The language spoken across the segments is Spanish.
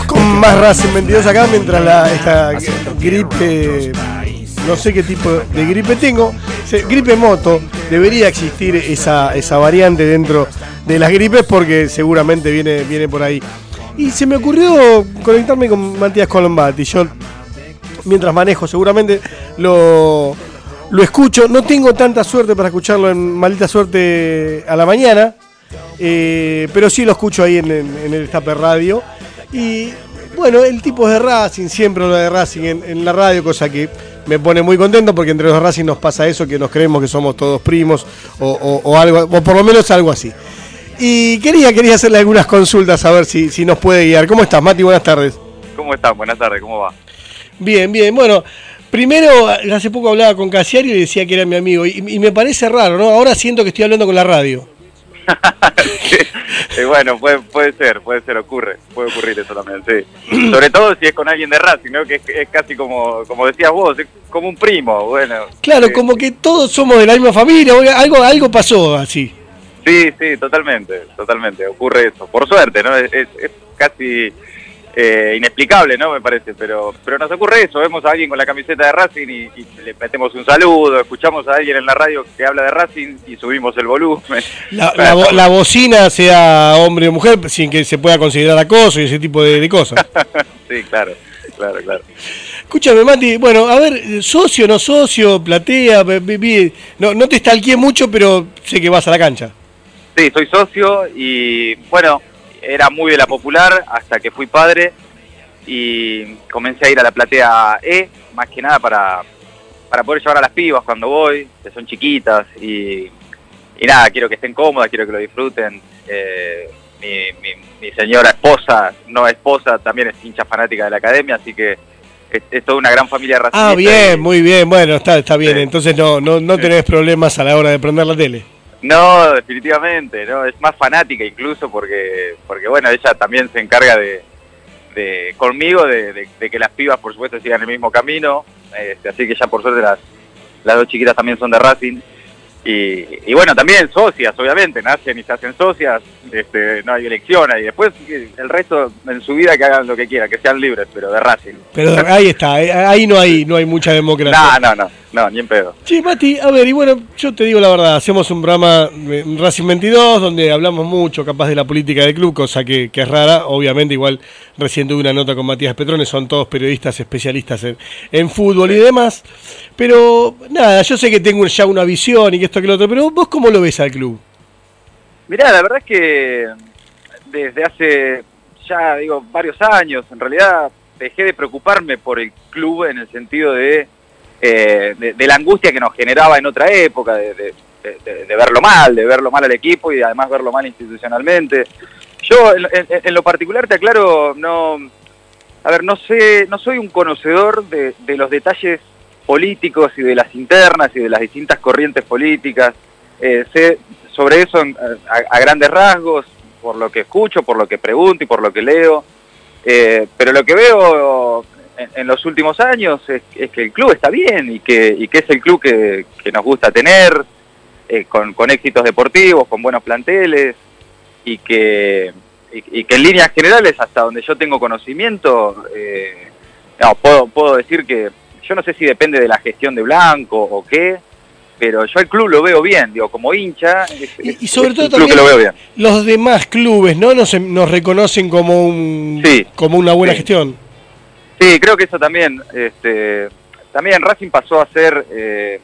Con más Racing 22 acá mientras la, gripe, no sé qué tipo de gripe tengo, gripe moto, debería existir esa, esa variante dentro de las gripes porque seguramente viene, viene por ahí. Y se me ocurrió conectarme con Matías Colombati. Yo, mientras manejo, seguramente lo, lo escucho. No tengo tanta suerte para escucharlo en maldita suerte a la mañana, eh, pero sí lo escucho ahí en, el Estape Radio. Y bueno, el tipo es de Racing, siempre lo de Racing en, la radio, cosa que me pone muy contento porque entre los Racing nos pasa eso, que nos creemos que somos todos primos o, algo, o por lo menos algo así. Y quería, quería hacerle algunas consultas a ver si, si nos puede guiar. ¿Cómo estás, Mati? Buenas tardes. ¿Cómo estás? Buenas tardes, ¿cómo va? Bien, bien. Bueno, primero, hace poco hablaba con Casiario y decía que era mi amigo. Y, me parece raro, ¿no? Ahora siento que estoy hablando con la radio. bueno, puede, puede ser, puede ser, ocurre, puede ocurrir eso también, sí. Sobre todo si es con alguien de Racing, ¿no? Que es, casi como, como decías vos, es como un primo, bueno. Claro, como que todos somos de la misma familia, algo, algo pasó así. Sí, sí, totalmente, totalmente, ocurre eso. Por suerte, ¿no? Es, es casi eh, inexplicable, ¿no? Me parece, pero pero nos ocurre eso, vemos a alguien con la camiseta de Racing y, le metemos un saludo, escuchamos a alguien en la radio que habla de Racing y subimos el volumen. La, bocina, sea hombre o mujer, sin que se pueda considerar acoso y ese tipo de, cosas. sí, claro, claro, claro. Escúchame, Mati, bueno, a ver, socio, no socio, platea, no, no te stalkeé mucho, pero sé que vas a la cancha. Sí, soy socio y, bueno, era muy de la popular hasta que fui padre y comencé a ir a la platea E, más que nada para, para poder llevar a las pibas cuando voy, que son chiquitas y, y nada, quiero que estén cómodas, quiero que lo disfruten. Eh, mi, señora esposa, no esposa, también es hincha fanática de la academia, así que es, toda una gran familia racista. Ah, bien, muy bien, bueno, está, está bien, entonces no, no, no tenés problemas a la hora de prender la tele. No, definitivamente, no, es más fanática incluso porque, porque bueno, ella también se encarga de, de conmigo de, que las pibas por supuesto sigan el mismo camino, este, así que ya por suerte las, las dos chiquitas también son de Racing y, bueno, también socias, obviamente, nacen y se hacen socias, este, no hay elección y después el resto en su vida que hagan lo que quieran, que sean libres, pero de Racing. Pero ahí está, eh, ahí no hay, no hay mucha democracia. No, no, no, no, ni en pedo. Sí, Mati, a ver, y bueno, yo te digo la verdad, hacemos un programa Racing 22 donde hablamos mucho, capaz de la política del club, cosa que, que es rara, obviamente, igual recién tuve una nota con Matías Petrones, son todos periodistas especialistas en, en fútbol y demás, pero nada, yo sé que tengo ya una visión y que esto que lo otro, pero vos cómo lo ves al club? Mirá, la verdad es que desde hace ya digo varios años, en realidad dejé de preocuparme por el club en el sentido de, eh, de, la angustia que nos generaba en otra época, de, verlo mal, de verlo mal al equipo y además verlo mal institucionalmente. Yo en, lo particular te aclaro, no, a ver, no sé, no soy un conocedor de los detalles políticos y de las internas y de las distintas corrientes políticas. Eh, sé sobre eso a, grandes rasgos, por lo que escucho, por lo que pregunto y por lo que leo. Eh, pero lo que veo en, los últimos años es, que el club está bien y que, es el club que, nos gusta tener, eh, con, éxitos deportivos, con buenos planteles y que, y, que en líneas generales, hasta donde yo tengo conocimiento, no, puedo, puedo decir que yo no sé si depende de la gestión de Blanco o qué, pero yo al club lo veo bien, digo, como hincha, y, sobre todo también lo veo bien. los demás clubes, ¿no? Nos, nos reconocen como un como una buena gestión. Sí, creo que eso también, este, también Racing pasó a ser, eh,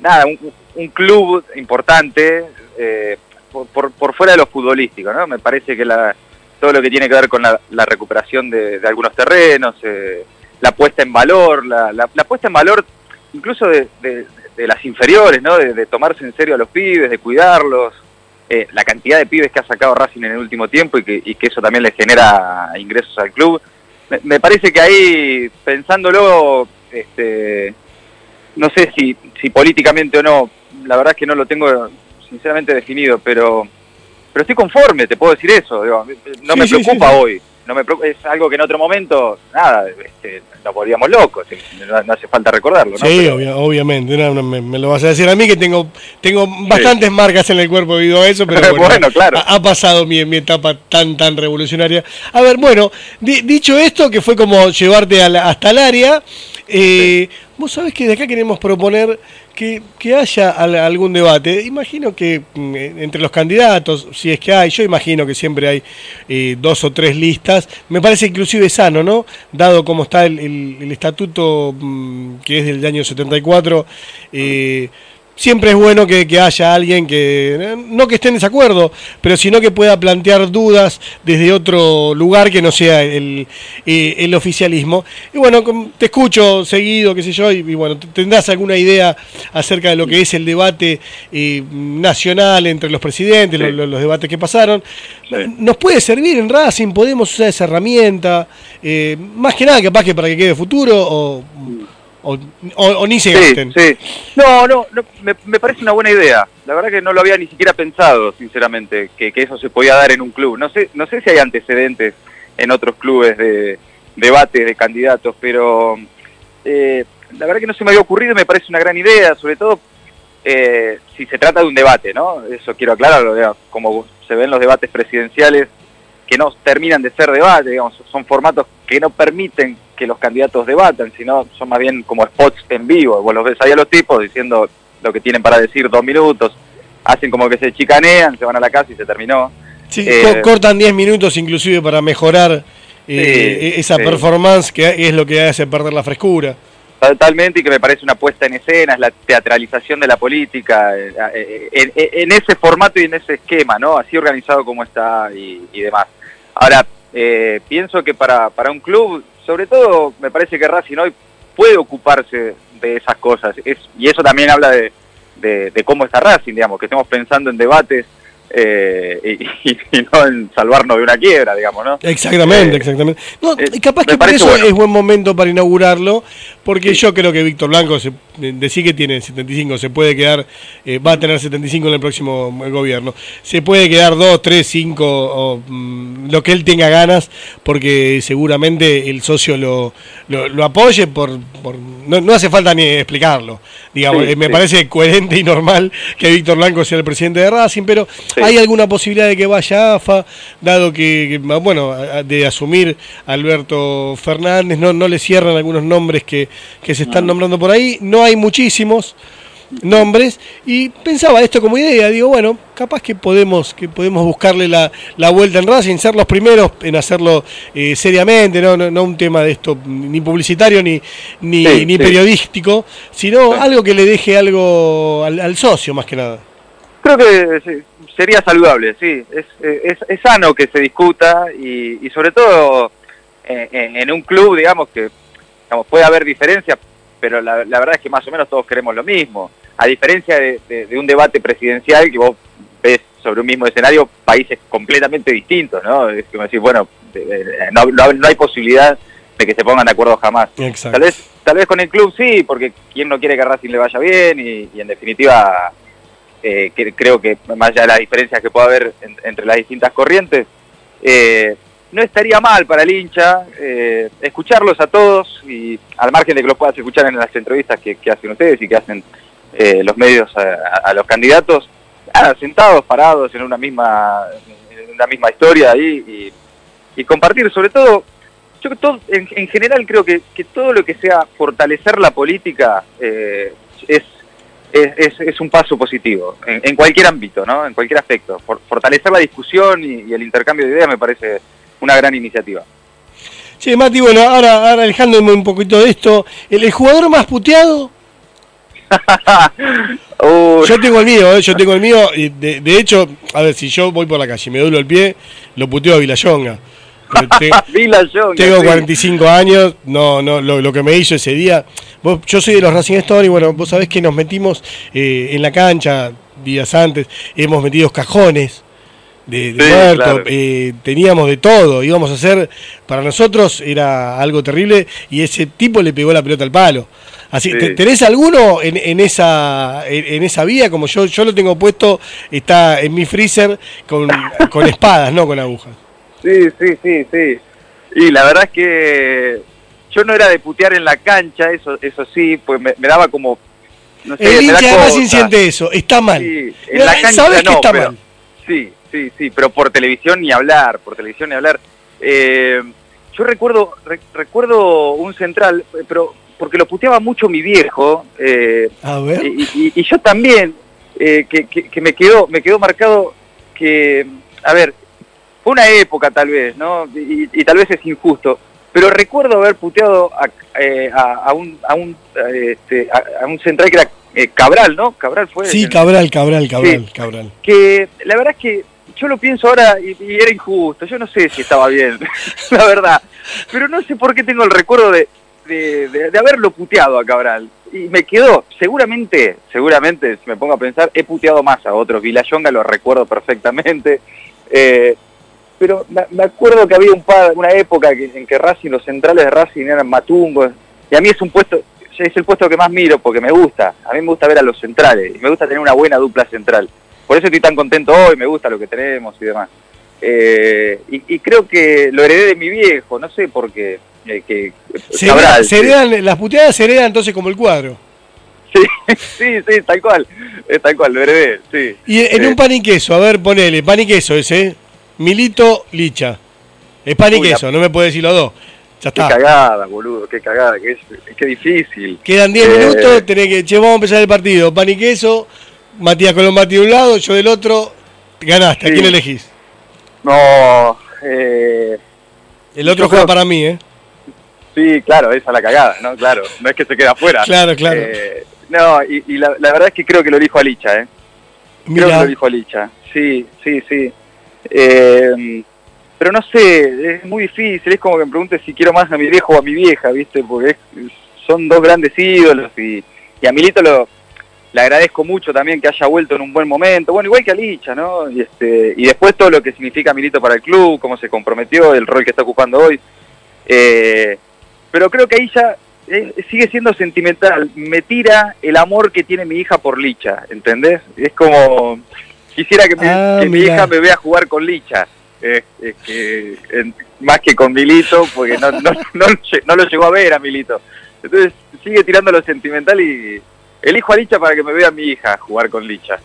nada, un, club importante eh, por, por, fuera de lo futbolístico, ¿no? Me parece que la, todo lo que tiene que ver con la, recuperación de, de, algunos terrenos, eh, la puesta en valor, la, la, puesta en valor incluso de, de, las inferiores, ¿no? De, tomarse en serio a los pibes, de cuidarlos, eh, la cantidad de pibes que ha sacado Racing en el último tiempo y que, y que eso también le genera ingresos al club. Me, parece que ahí, pensándolo, este, no sé si, si políticamente o no, la verdad es que no lo tengo sinceramente definido, pero pero estoy conforme, te puedo decir eso, no me preocupa hoy no me es algo que en otro momento, nada, este, nos volvíamos locos, no, hace falta recordarlo. Sí, obviamente, me, lo vas a decir a mí que tengo tengo bastantes marcas en el cuerpo debido a eso, pero bueno, claro. ha, pasado mi, mi, etapa tan tan revolucionaria. A ver, bueno, dicho esto, que fue como llevarte hasta el área, eh, vos sabés que de acá queremos proponer que, haya algún debate. Imagino que mm, entre los candidatos, si es que hay, yo imagino que siempre hay eh, dos o tres listas. Me parece inclusive sano, ¿no? Dado cómo está el, estatuto mm, que es del año 74. Eh, siempre es bueno que, haya alguien que, no que esté en desacuerdo, pero sino que pueda plantear dudas desde otro lugar que no sea el, eh, el oficialismo. Y bueno, te escucho seguido, qué sé yo, y, bueno, tendrás alguna idea acerca de lo que es el debate eh, nacional entre los presidentes, los, debates que pasaron. ¿Nos puede servir en Racing? ¿Podemos usar esa herramienta? Eh, más que nada, capaz que para que quede futuro o o, ni se gasten. Sí, No, no, me, parece una buena idea. La verdad que no lo había ni siquiera pensado, sinceramente, que, eso se podía dar en un club. No sé, no sé si hay antecedentes en otros clubes de debate de candidatos, pero eh, la verdad que no se me había ocurrido y me parece una gran idea, sobre todo eh, si se trata de un debate, ¿no? Eso quiero aclararlo, como se ven los debates presidenciales, que no terminan de ser debate, digamos, son formatos que no permiten que los candidatos debatan, sino son más bien como spots en vivo. Vos los ves ahí a los tipos diciendo lo que tienen para decir dos minutos, hacen como que se chicanean, se van a la casa y se terminó. Sí, eh, cortan diez minutos inclusive para mejorar eh, esa performance que es lo que hace perder la frescura. Totalmente, y que me parece una puesta en escena, es la teatralización de la política, eh, en, ese formato y en ese esquema, ¿no? Así organizado como está y, y demás. Ahora, pienso que para, para un club sobre todo me parece que Racing hoy puede ocuparse de esas cosas. Es, y eso también habla de, de, cómo está Racing, digamos, que estemos pensando en debates eh, y, no en salvarnos de una quiebra, digamos, ¿no? Exactamente, eh, exactamente. No, eh, capaz que por eso es buen momento para inaugurarlo, porque yo creo que Víctor Blanco, se, decir que tiene 75, se puede quedar, va a tener 75 en el próximo gobierno, se puede quedar 2, 3, 5, o mm, lo que él tenga ganas, porque seguramente el socio lo, lo, apoye, por, por no, hace falta ni explicarlo, digamos, me parece coherente y normal que Víctor Blanco sea el presidente de Racing, pero ¿Hay alguna posibilidad de que vaya AFA, dado que, bueno, de asumir Alberto Fernández, no, no le cierran algunos nombres que, que se están nombrando por ahí? No hay muchísimos nombres y pensaba esto como idea, digo, bueno, capaz que podemos que podemos buscarle la, la vuelta en Racing, ser los primeros en hacerlo eh, seriamente, ¿no? No, un tema de esto ni publicitario ni, ni, ni periodístico, sino algo que le deje algo al, al socio más que nada. Creo que sería saludable, sí. Es, es, sano que se discuta y, sobre todo en, un club, digamos, que digamos, puede haber diferencias, pero la, verdad es que más o menos todos queremos lo mismo. A diferencia de, un debate presidencial que vos ves sobre un mismo escenario países completamente distintos, ¿no? Es como decir, bueno, no, no, hay posibilidad de que se pongan de acuerdo jamás. Tal vez, tal vez con el club sí, porque quién no quiere que a Racing le vaya bien y en definitiva eh, que creo que más allá de las diferencias que pueda haber entre las distintas corrientes, eh, no estaría mal para el hincha eh, escucharlos a todos y al margen de que los puedas escuchar en las entrevistas que, hacen ustedes y que hacen los medios a, los candidatos, sentados, parados en una misma, en misma historia ahí y, compartir sobre todo yo todo, en, en, general creo que, que, todo lo que sea fortalecer la política es es, un paso positivo, en, cualquier ámbito, ¿no? en cualquier aspecto. fortalecer la discusión y, el intercambio de ideas me parece una gran iniciativa. Sí, Mati, bueno, ahora, ahora alejándome un poquito de esto, ¿el, jugador más puteado? yo tengo el mío, ¿eh? yo tengo el mío, y de, de, hecho, a ver, si yo voy por la calle y me duelo el pie, lo puteo a Vilayonga. tengo 45 años, no, no, lo, que me hizo ese día. yo soy de los Racing Story, bueno, vos sabés que nos metimos eh, en la cancha días antes, hemos metido cajones de, muertos, eh, teníamos de todo, íbamos a hacer, para nosotros era algo terrible y ese tipo le pegó la pelota al palo. Así, ¿tenés alguno en, en esa en, esa vía? Como yo yo lo tengo puesto, está en mi freezer con, con espadas, no con agujas. Sí, sí, sí, sí. y la verdad es que yo no era de putear en la cancha, eso eso sí, pues me, daba como... No sé, el hincha además siente eso, está mal. Sí, en la cancha ¿Sabes que está mal? Sí, sí, sí, pero por televisión ni hablar, por televisión ni hablar. Eh, yo recuerdo recuerdo un central, pero porque lo puteaba mucho mi viejo. Eh, a ver. Y, yo también, eh, que, que, me quedó me quedó marcado que, a ver, fue una época tal vez, ¿no? Y, tal vez es injusto, pero recuerdo haber puteado a, eh, a, un, a, un, este, a, un central que era Cabral, ¿no? Cabral fue. Sí, Cabral, Cabral, Cabral, Cabral. Que la verdad es que yo lo pienso ahora y, era injusto, yo no sé si estaba bien, la verdad, pero no sé por qué tengo el recuerdo de, de, haberlo puteado a Cabral. Y me quedó, seguramente, seguramente, si me pongo a pensar, he puteado más a otros. Vilayonga lo recuerdo perfectamente. Eh, pero me, acuerdo que había un una época en que Racing, los centrales de Racing eran matungos. Y a mí es un puesto, es el puesto que más miro porque me gusta. A mí me gusta ver a los centrales y me gusta tener una buena dupla central. Por eso estoy tan contento hoy, me gusta lo que tenemos y demás. Eh, y, creo que lo heredé de mi viejo, no sé por qué. Eh, que, se, heredan, las puteadas se heredan entonces como el cuadro. Sí, sí, sí, tal cual, tal cual, lo heredé, sí. Y en un pan y queso, a ver, ponele, pan y queso ese, Milito Licha. Es pan y queso, no me puede decir los dos. Ya está. Qué cagada, boludo, qué cagada, qué, qué difícil. Quedan 10 eh, minutos, tenés que, che, vamos a empezar el partido. Pan y queso, Matías Colombati de un lado, yo del otro, ganaste. ¿A quién elegís? No, eh, El otro juega para mí, ¿eh? Sí, claro, esa es la cagada, ¿no? Claro, no es que se quede afuera. Claro, claro. Eh, no, y, la, verdad es que creo que lo elijo a Licha, ¿eh? Creo que lo elijo a Licha, sí, sí, sí. Eh, pero no sé, es muy difícil, es como que me preguntes si quiero más a mi viejo o a mi vieja, ¿viste? Porque son dos grandes ídolos y, y a Milito lo, le agradezco mucho también que haya vuelto en un buen momento, bueno, igual que a Licha, ¿no? Y, este, y después todo lo que significa Milito para el club, cómo se comprometió, el rol que está ocupando hoy. Eh, pero creo que ahí ya eh, sigue siendo sentimental. Me tira el amor que tiene mi hija por Licha, ¿entendés? Es como, quisiera que, mi, ah, hija me vea jugar con Licha. más que con Milito, porque no, no, no, lo llegó a ver a Milito. Entonces sigue tirando lo sentimental y elijo a Licha para que me vea mi hija jugar con Licha.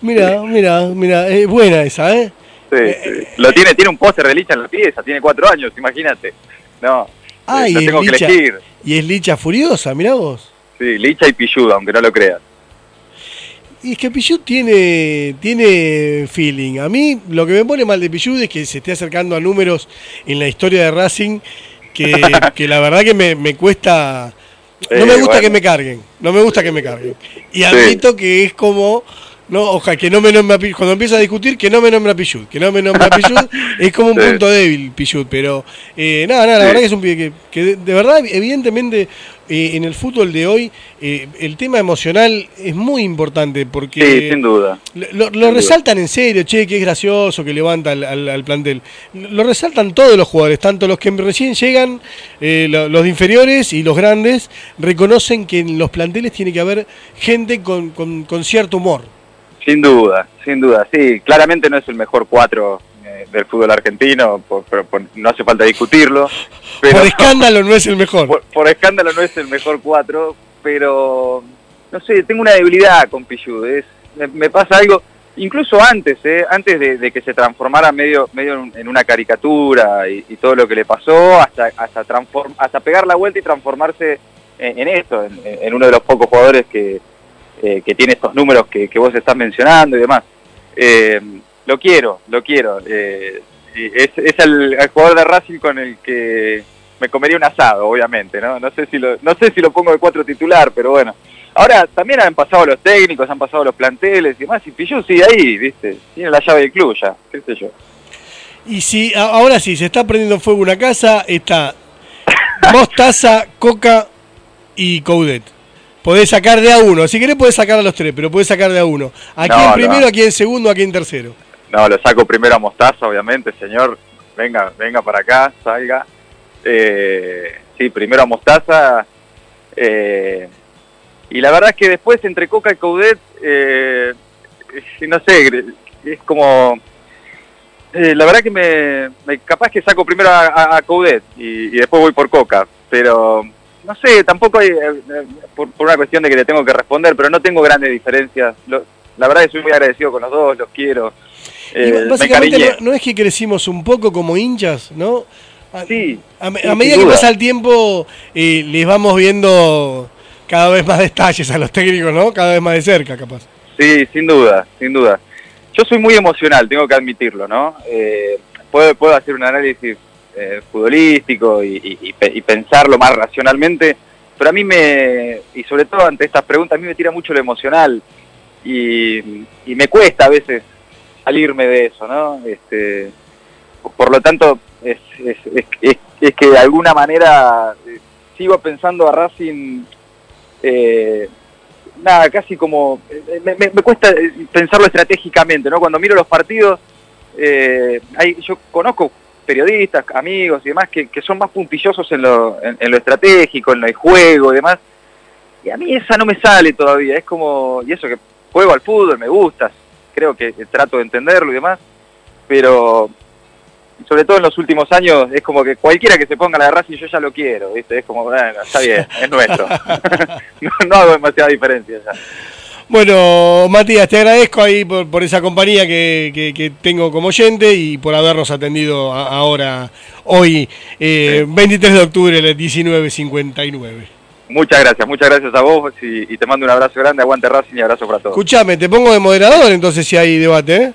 mira, mira, mira, es buena esa, ¿eh? Sí, eh, Lo tiene, tiene un póster de Licha en la pieza, tiene cuatro años, imagínate. No, ah, y tengo que elegir. Y es Licha furiosa, mirá vos. Sí, Licha y Pichuda, aunque no lo creas. Y es que Pichud tiene, tiene feeling. A mí lo que me pone mal de Pichud es que se esté acercando a números en la historia de Racing que, que la verdad que me, me cuesta no me gusta que me carguen, no me gusta que me carguen. Y admito que es como, no, ojalá que no me nombre a cuando empieza a discutir, que no me nombre a Pichut, que no me nombre a Pichut, es como un punto débil Pichut, pero eh, nada, nada, la verdad que es un pibe que, de, verdad, evidentemente, eh, en el fútbol de hoy, eh, el tema emocional es muy importante porque... Sí, sin duda. Lo, resaltan en serio, che, que es gracioso, que levanta al, plantel. Lo resaltan todos los jugadores, tanto los que recién llegan, los inferiores y los grandes, reconocen que en los planteles tiene que haber gente con, con cierto humor. Sin duda, sin duda, sí, claramente no es el mejor cuatro eh, del fútbol argentino, pero no hace falta discutirlo. Pero, por escándalo no es el mejor. Por, escándalo no es el mejor cuatro, pero no sé, tengo una debilidad con Pichud, me, pasa algo, incluso antes, eh, antes de, que se transformara medio, medio en una caricatura y, todo lo que le pasó, hasta, hasta, hasta pegar la vuelta y transformarse en, esto, en uno de los pocos jugadores que eh, que tiene estos números que, vos estás mencionando y demás. Eh, lo quiero, lo quiero. Eh, es, el, jugador de Racing con el que me comería un asado, obviamente, ¿no? No sé si lo, no sé si lo pongo de cuatro titular, pero bueno. Ahora también han pasado los técnicos, han pasado los planteles y demás, y Pillú sigue ahí, ¿viste? Tiene la llave del club ya, qué sé yo. Y si ahora sí se está prendiendo fuego una casa, está Mostaza, Coca y Coudet. Podés sacar de a uno. Si querés podés sacar a los tres, pero podés sacar de a uno. ¿A quién primero, a quién segundo, a quién tercero? No, lo saco primero a Mostaza, obviamente, señor. Venga, venga para acá, salga. Eh, sí, primero a Mostaza. Eh, y la verdad es que después entre Coca y Coudet, eh, no sé, es como... Eh, la verdad que me, capaz que saco primero a, a, Coudet y, después voy por Coca, pero no sé, tampoco hay, eh, por, una cuestión de que le tengo que responder, pero no tengo grandes diferencias. la verdad que soy muy agradecido con los dos, los quiero. Eh, básicamente no, es que crecimos un poco como hinchas, ¿no? sí. A, medida que pasa el tiempo, les vamos viendo cada vez más detalles a los técnicos, ¿no? Cada vez más de cerca, capaz. Sí, sin duda, sin duda. Yo soy muy emocional, tengo que admitirlo, ¿no? Eh, puedo, puedo hacer un análisis eh, futbolístico y, pensarlo más racionalmente, pero a mí me, y sobre todo ante estas preguntas, a mí me tira mucho lo emocional y, me cuesta a veces salirme de eso, ¿no? Este, por lo tanto, es, es, que de alguna manera eh, sigo pensando a Racing eh, nada, casi como, eh, me, cuesta eh, pensarlo estratégicamente, ¿no? Cuando miro los partidos, eh, hay, yo conozco periodistas, amigos y demás que, son más puntillosos en lo, en, lo estratégico, en el juego y demás, y a mí esa no me sale todavía, es como, y eso que juego al fútbol, me gusta, creo que trato de entenderlo y demás, pero sobre todo en los últimos años, es como que cualquiera que se ponga la de Racing yo ya lo quiero, ¿viste? Es como, bueno, está bien, es nuestro. no, hago demasiada diferencia ya. Bueno, Matías, te agradezco ahí por, esa compañía que, tengo como oyente y por habernos atendido ahora, hoy, 23 eh, de octubre, el 1959. Muchas gracias, muchas gracias a vos y, te mando un abrazo grande, aguante Racing y abrazo para todos. Escuchame, te pongo de moderador entonces si hay debate, ¿eh?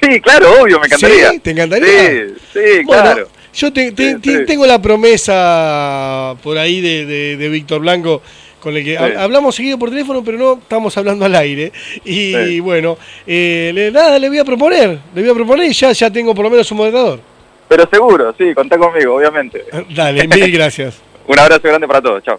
Sí, claro, obvio, me encantaría. ¿Sí? ¿Te encantaría? Sí, sí, claro. Yo tengo la promesa por ahí de, Víctor Blanco, con el que hablamos seguido por teléfono, pero no estamos hablando al aire. Y bueno, eh, nada, le voy a proponer, le voy a proponer y ya, ya tengo por lo menos un moderador. Pero seguro, sí, contá conmigo, obviamente. Dale, mil gracias. un abrazo grande para todos, chao.